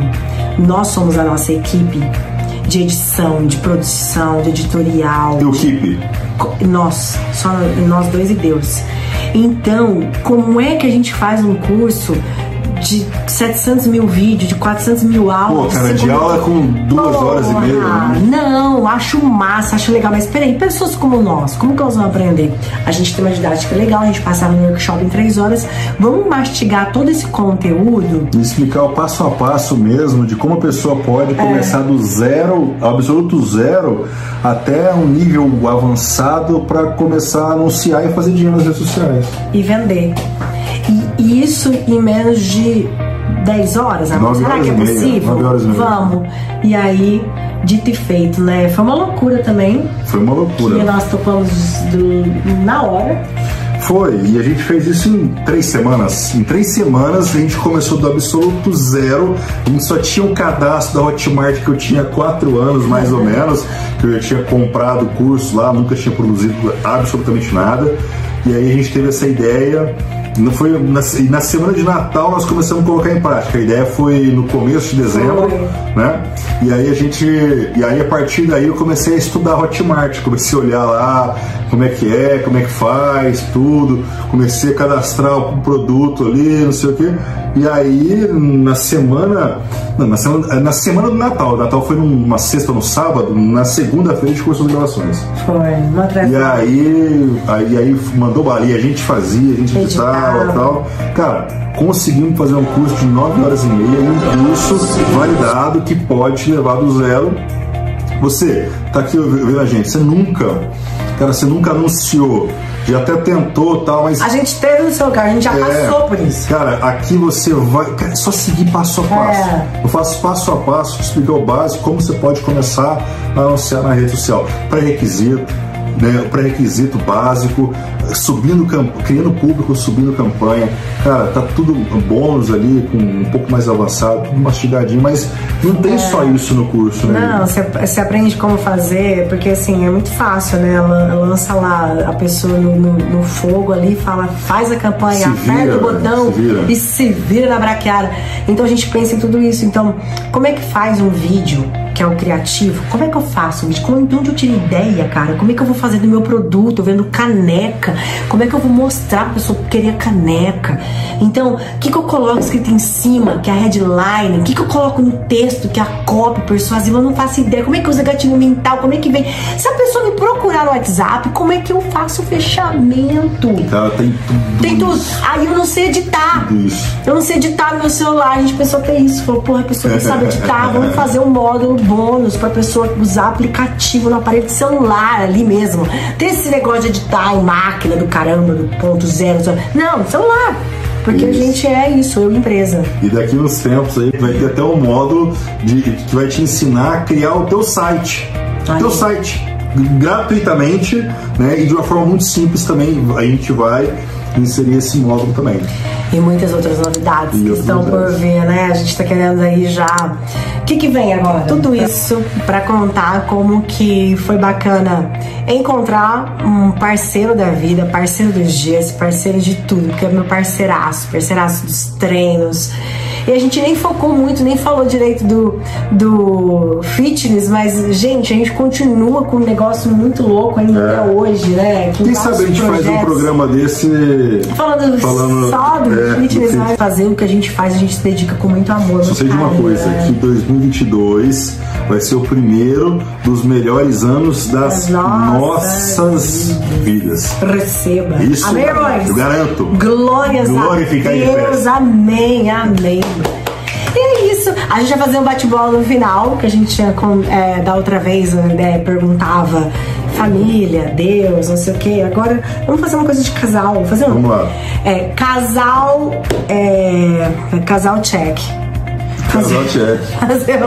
nós somos a nossa equipe de edição, de produção, de editorial, E o? Co- nós, só nós dois e Deus. Então, como é que a gente faz um curso de 700 mil vídeos, de 400 mil aulas? Pô, cara, de aula com duas horas e meia, né? Não, acho massa, acho legal. Mas peraí, pessoas como nós, como que elas vão aprender? A gente tem uma didática legal, a gente passava no workshop em três horas. Vamos mastigar todo esse conteúdo E explicar o passo a passo mesmo de como a pessoa pode começar do zero, absoluto zero, até um nível avançado para começar a anunciar e fazer dinheiro nas redes sociais. e vender. E, e isso em menos de 10 horas, amor? Será horas que é e meia, possível? e. Vamos. E aí, dito e feito, né? Foi uma loucura também. Foi uma loucura. Que nós topamos do- na hora. Foi, e a gente fez isso em três semanas. Em três semanas a gente começou do absoluto zero. A gente só tinha um cadastro da Hotmart que eu tinha quatro anos, mais ou menos, que eu já tinha comprado o curso lá, nunca tinha produzido absolutamente nada. E aí a gente teve essa ideia Não foi na, e na semana de Natal nós começamos a colocar em prática. A ideia foi no começo de dezembro, né? E aí a gente, e aí a partir daí eu comecei a estudar Hotmart, comecei a olhar lá como é que é, como é que faz, tudo. Comecei a cadastrar um produto ali, não sei o quê. E aí na semana, não, na semana, na semana do Natal, o Natal foi numa sexta, no sábado, na segunda-feira a gente começou as gravações. Foi, uma E aí, aí, aí mandou bala, e a gente fazia, a gente editava E tal. Cara, conseguimos fazer um curso de 9 horas e meia, um curso validado que pode te levar do zero. Você tá aqui vendo a gente, você nunca, cara, você nunca anunciou, já até tentou tal, mas A gente teve no seu lugar, a gente já é, passou por isso. Cara, aqui você vai. Cara, é só seguir passo a passo. É. Eu faço passo a passo, te explicar o básico, como você pode começar a anunciar na rede social. Pré-requisito, né? Pré-requisito básico, subindo criando público, subindo campanha. Cara, tá tudo bônus ali, com um pouco mais avançado, tudo mastigadinho, mas não tem só isso no curso, né? É. Não, você, aprende como fazer, porque assim, é muito fácil, né? Lan- Lança lá a pessoa no, no- no fogo ali, fala, faz a campanha, aperta o botão se e se vira na braqueada. Então a gente pensa em tudo isso. Então, como é que faz um vídeo, que é o criativo? Como é que eu faço? Como, de onde eu tiro ideia, cara? Como é que eu vou fazer do meu produto? Eu vendo caneca. Como é que eu vou mostrar pra pessoa que queria caneca? Então, o que, que eu coloco escrito em cima, que é a headline? O que, que eu coloco no texto, que é a copy persuasiva? Eu não faço ideia. Como é que usa gatilho mental? Como é que vem? Se a pessoa me procurar no WhatsApp, como é que eu faço o fechamento? Cara, tem tudo. Tem tudo. isso. Aí eu não sei editar. Isso. Eu não sei editar no meu celular. A gente pensou até isso. Falou, porra, a pessoa não sabe editar. Vamos fazer um módulo bônus pra pessoa usar aplicativo no aparelho de celular ali mesmo. Tem esse negócio de editar em máquina do caramba, do ponto zero. Não, celular. Porque a Isso. gente é isso, eu empresa. E daqui uns tempos aí vai ter até um módulo de, que vai te ensinar a criar o teu site. Aí. Teu site. Gratuitamente, né? E de uma forma muito simples também. A gente vai inserir esse módulo também. E muitas outras novidades E que outras estão por novidades. vir, né? A gente tá querendo aí já. O que, que vem agora? Tudo isso para contar como que foi bacana encontrar um parceiro da vida, parceiro dos dias, parceiro de tudo, porque é meu parceiraço, parceiraço dos treinos. E a gente nem focou muito, nem falou direito do, do fitness, mas, gente, a gente continua com um negócio muito louco ainda É. até hoje, né? Com Quem sabe a gente faz um projetos. programa desse. Falando, Falando, só do é, fit- vai fazer o que a gente faz, a gente se dedica com muito amor. Só sei de uma coisa, né? que 2022 vai ser o primeiro dos melhores anos das Das nossas nossas vidas. Receba. Isso, amém, eu garanto. Glórias Glorificar a Deus. Amém, amém. E é isso. A gente vai fazer um bate-bola no final, que a gente tinha é, da outra vez né, perguntava família, Deus, não sei o quê. Agora vamos fazer uma coisa de casal. Vamos fazer. Vamos lá. É, casal. É, casal check. Casal check. Fazer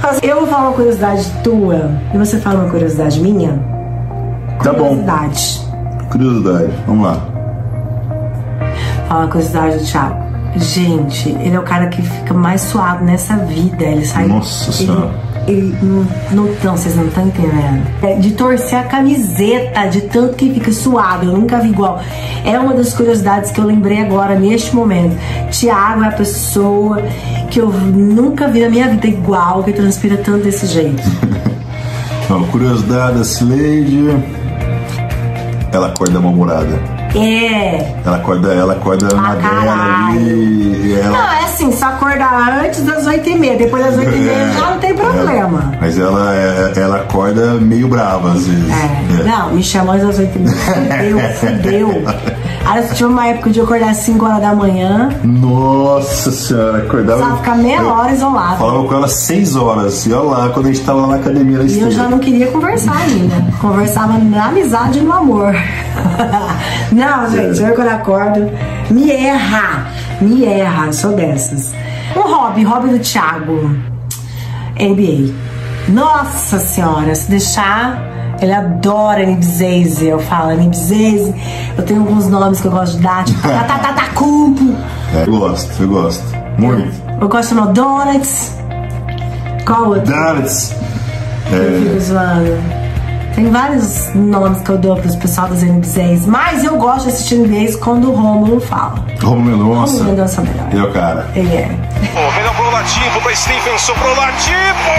fazer- Eu vou falar uma curiosidade tua e você fala uma curiosidade minha? Tá bom. Curiosidade. Curiosidade, vamos lá. Fala uma curiosidade do Thiago. Gente, ele é o cara que fica mais suado nessa vida. Ele sai. Nossa ele, Senhora. Ele não, não, vocês não estão entendendo. É de torcer a camiseta, de tanto que fica suado. Eu nunca vi igual. É uma das curiosidades que eu lembrei agora, neste momento. Tiago é a pessoa que eu nunca vi na minha vida igual, que transpira tanto desse jeito. Curiosidade da Cileide. Ela acorda mal-humorada. É. Ela acorda, ela acorda na dela caralho. ali. e Não, Ela, é assim, só acordar antes das 8h30. Depois das 8h30 É, já não tem problema. ela- mas ela, é- ela acorda meio brava às vezes. É. É. Não, me chamou às 8h30. Fudeu, fudeu. Aí eu tive uma época de acordar às 5 horas da manhã, Nossa senhora, acordava. precisava ficar meia eu hora isolado. Falava com ela 6 horas. E olha lá, quando a gente tava lá na academia na E eu já não queria conversar ainda. Conversava na amizade e no amor. Não, gente, eu quando acordo, me erra. Me erra, sou dessas. Um hobby, hobby do Thiago. NBA. Nossa senhora, se deixar. Ele adora Nibzese. Eu falo Nibzese. Eu tenho alguns nomes que eu gosto de dar, tipo Tatatatacupo. É, eu gosto, eu gosto. Muito. Eu gosto de Donuts. Qual outro? Donuts. Eu É, fico zoando. Tem vários nomes que eu dou pros pessoal das NBAs, mas eu gosto de assistir NBAs quando o Rômulo fala. Romulo Mendonça. Romulo Mendonça é melhor. E o cara. Ele é. Melhor pro Latipo, pra Stephenson pro Latipo!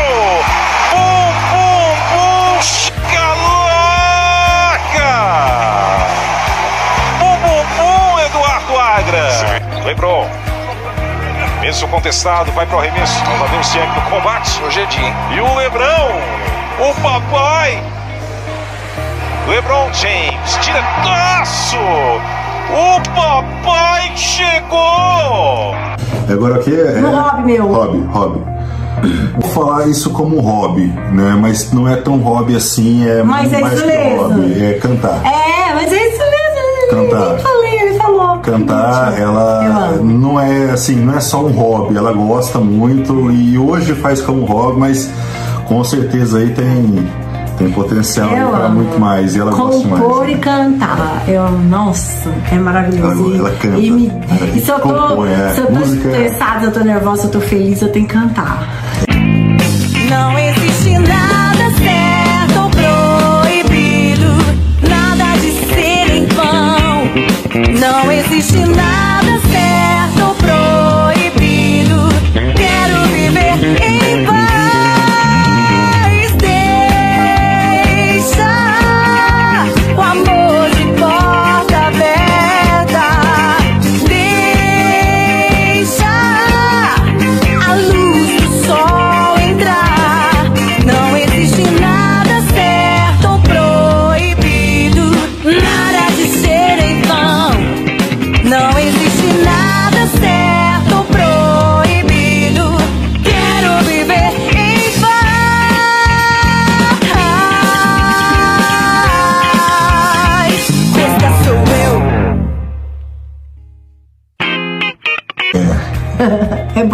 Bum, bum, bum! Caloca! Bum, bum, bum, Eduardo Agra! Lebron. Arremesso contestado, vai pro arremesso. Nós vemos Ciang no combate. Hoje é dia. E o Lebrão, o papai. Lebron James, diretaço! O papai chegou! Agora aqui é. No hobby meu. Hobby, hobby. Vou falar isso como hobby, né? Mas não é tão hobby assim, é Mas muito é mais isso que mesmo. hobby, é cantar. É, mas é isso mesmo. Cantar. Eu falei, ele falou. Cantar, ela não é assim, não é só um hobby, ela gosta muito e hoje faz como hobby, mas com certeza aí tem, tem potencial para muito mais e ela gosta mais. Compor e cantar. Eu, nossa, é maravilhoso. Ela- ela canta. E, me- e se eu tô, compõe, é. se eu tô Música é- estressada, eu tô nervosa, eu tô feliz, eu tenho que cantar. Não existe nada certo ou proibido, nada de ser em vão. Não existe nada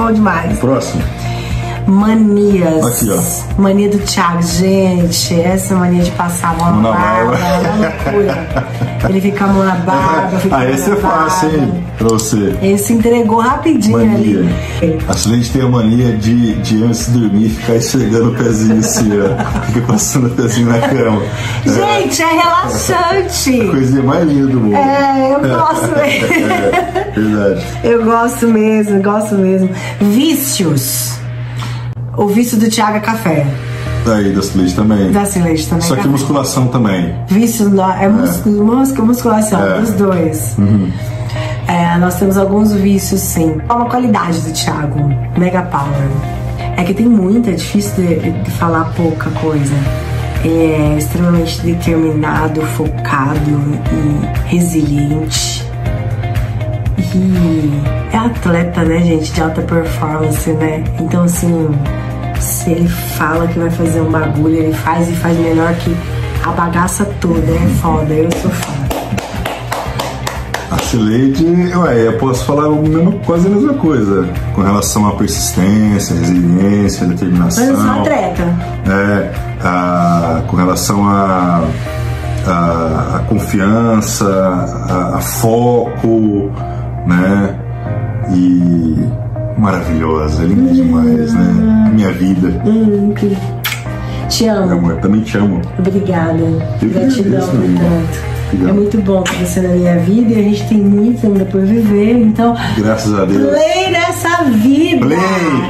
bom demais. Próximo. Manias. Aqui, ó. Mania do Thiago. Gente, essa mania de passar a mão na barba é loucura. Ele fica a mão na barba, fica a Ah, esse é fácil, hein? Pra você. Esse entregou rapidinho Mania. ali. A Silente tem a mania de, de antes de dormir ficar esfregando o pezinho assim, ó. Fica passando o pezinho na cama. Gente, é relaxante. Coisinha mais linda do mundo. É, eu gosto mesmo. É, verdade. Eu gosto mesmo, gosto mesmo. Vícios. O vício do Thiago é café. Daí, da Silente também. Da Celeste também. Só que café. musculação também. Vício no- é, músculo, músculo, musculação, É. os dois. É, nós temos alguns vícios, sim. Qual a qualidade do Thiago? Mega Power. É que tem muita, é difícil de, de falar pouca coisa. É extremamente determinado, focado e resiliente. E é atleta, né, gente, de alta performance, né? Então, assim, se ele fala que vai fazer um bagulho, ele faz e faz melhor que a bagaça toda. É foda, eu sou fã. A Cileide, ué, eu posso falar o mesmo- quase a mesma coisa. Com relação à persistência, resiliência, determinação. Mas eu sou atleta. É, a- com relação a, a, a confiança, a, a foco, né? E maravilhosa, linda demais, né? Minha vida. Hum, que- Te Meu amo. amor, também te amo. Obrigada. Eu Gratidão por tanto. É muito bom ter você na minha vida e a gente tem muito ainda por viver. Então, Graças a Deus. play nessa vida. Play,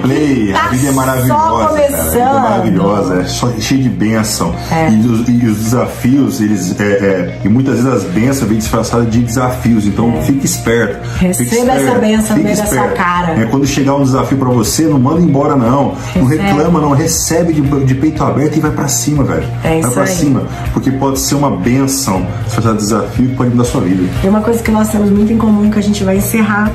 play, Tá a vida é maravilhosa. Só cara. A vida é começando. maravilhosa, é só cheio de bênção. É. E, os, e os desafios, eles. É, é, e muitas vezes as bênçãos vêm disfarçadas de desafios. Então fique esperto. É. Receba fique esperto, essa bênção da sua esperto. cara. É, quando chegar um desafio pra você, não manda embora, não. Não Recebe. reclama, não. Recebe de, de peito aberto e vai pra cima, velho. É vai isso pra aí. cima. Porque pode ser uma bênção disfarçada de desafio que pode mudar a sua vida. Tem uma coisa que nós temos muito em comum que a gente vai encerrar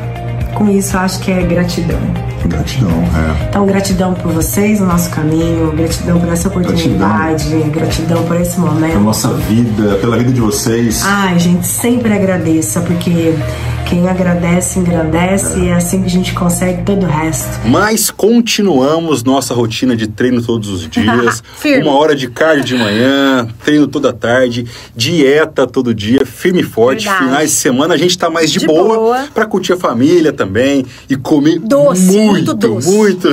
com isso, acho que é gratidão. Gratidão, é. Então, gratidão por vocês, no nosso caminho, gratidão por essa oportunidade, gratidão, por esse momento. Pela nossa vida, pela vida de vocês. Ai, gente, sempre agradeça, porque Quem agradece, engrandece e é assim que a gente consegue todo o resto. Mas continuamos nossa rotina de treino todos os dias. Uma hora de cardio de manhã, treino toda tarde, dieta todo dia, firme e forte. Verdade. Finais de semana a gente tá mais de, De boa, boa. pra curtir a família também e comer Doce, muito, muito doce. muito.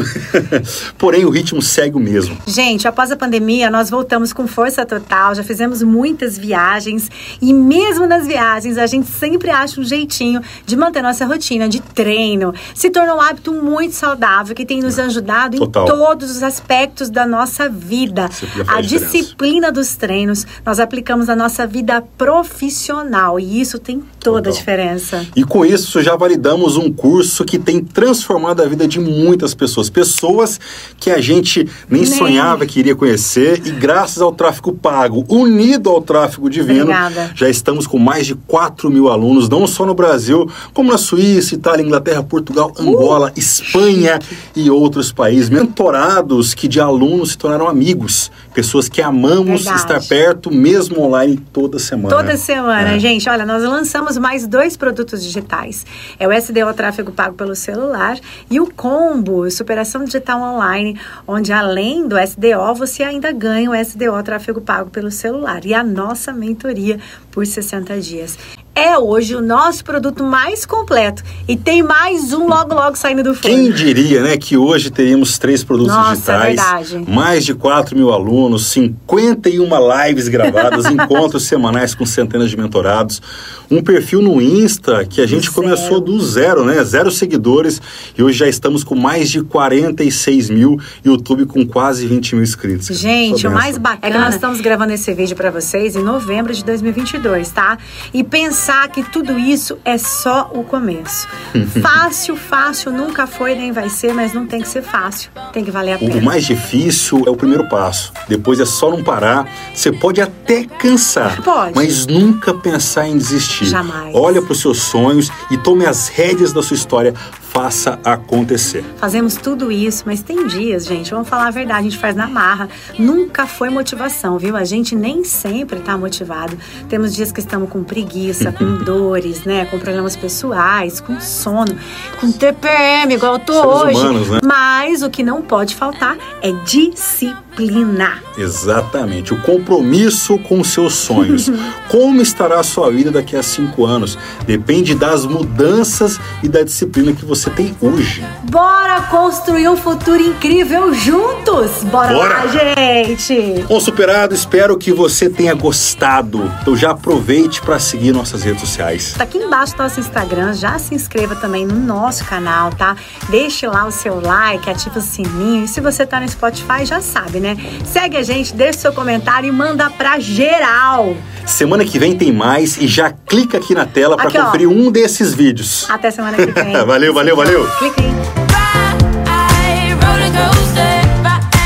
Porém, o ritmo segue o mesmo. Gente, após a pandemia, nós voltamos com força total, já fizemos muitas viagens e mesmo nas viagens a gente sempre acha um jeitinho de manter nossa rotina de treino. Se tornou um hábito muito saudável que tem nos ajudado Total. em todos os aspectos da nossa vida. A diferença. disciplina dos treinos nós aplicamos na nossa vida profissional e isso tem toda a Total. diferença. E com isso já validamos um curso que tem transformado a vida de muitas pessoas. Pessoas que a gente nem, Nem. sonhava que iria conhecer e graças ao tráfego pago, unido ao tráfego divino, Obrigada. já estamos com mais de 4 mil alunos, não só no Brasil, como na Suíça, Itália, Inglaterra, Portugal, Uh! Angola, Espanha e outros países. Mentorados que de alunos se tornaram amigos. Pessoas que amamos Verdade. estar perto, mesmo online, toda semana. Toda semana, É. gente. Olha, nós lançamos mais dois produtos digitais. É o SDO Tráfego Pago pelo celular e o Combo, Superação Digital Online, onde além do SDO, você ainda ganha o SDO Tráfego Pago pelo celular e a nossa mentoria por 60 dias. É hoje o nosso produto mais completo e tem mais um logo logo saindo do forno. Quem diria, né, que hoje teríamos três produtos Nossa, digitais, verdade. mais de 4 mil alunos, 51 lives gravadas, encontros semanais com centenas de mentorados, um perfil no Insta que a gente zero. começou do zero, né, zero seguidores, e hoje já estamos com mais de 46 mil, YouTube com quase 20 mil inscritos. Gente, o mais bacana é que nós estamos gravando esse vídeo pra vocês em novembro de 2022, tá? E pensar que tudo isso é só o começo. fácil, fácil nunca foi nem vai ser, mas não tem que ser fácil. Tem que valer a pena. O mais difícil é o primeiro passo. Depois é só não parar. Você pode até cansar, Pode. mas nunca pensar em desistir. Jamais. Olha para os seus sonhos e tome as rédeas da sua história. Faça acontecer. Fazemos tudo isso, mas tem dias, gente, vamos falar a verdade, a gente faz na marra. Nunca foi motivação, viu? A gente nem sempre tá motivado. Temos dias que estamos com preguiça, com dores, né? Com problemas pessoais, com sono, com TPM, igual eu tô Seres hoje. humanos, né? Mas o que não pode faltar é disciplina. Exatamente. O compromisso com os seus sonhos. Como estará a sua vida daqui a cinco anos? Depende das mudanças e da disciplina que você tem hoje. Bora construir um futuro incrível juntos! Bora, Bora! lá, gente! Bom, superado, espero que você tenha gostado. Então já aproveite para seguir nossas redes sociais. Tá aqui embaixo do nosso Instagram, já se inscreva também no nosso canal, tá? Deixe lá o seu like, ativa o sininho. E se você tá no Spotify, já sabe, né? Segue a gente, deixa o seu comentário e manda pra geral. Semana que vem tem mais e já clica aqui na tela para Aqui, ó. conferir um desses vídeos. Até semana que vem. Valeu, valeu, valeu. Clica aí.